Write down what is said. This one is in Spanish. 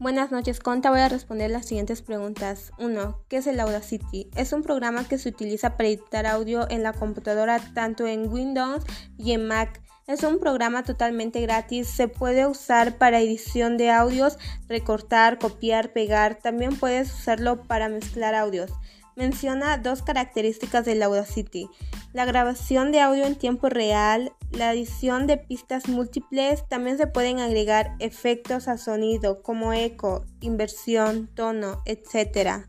Buenas noches, Conta. Voy a responder las siguientes preguntas. 1. ¿Qué es el Audacity? Es un programa que se utiliza para editar audio en la computadora tanto en Windows y en Mac. Es un programa totalmente gratis, se puede usar para edición de audios, recortar, copiar, pegar, también puedes usarlo para mezclar audios. Menciona dos características del Audacity, la grabación de audio en tiempo real, la edición de pistas múltiples, también se pueden agregar efectos a sonido como eco, inversión, tono, etc.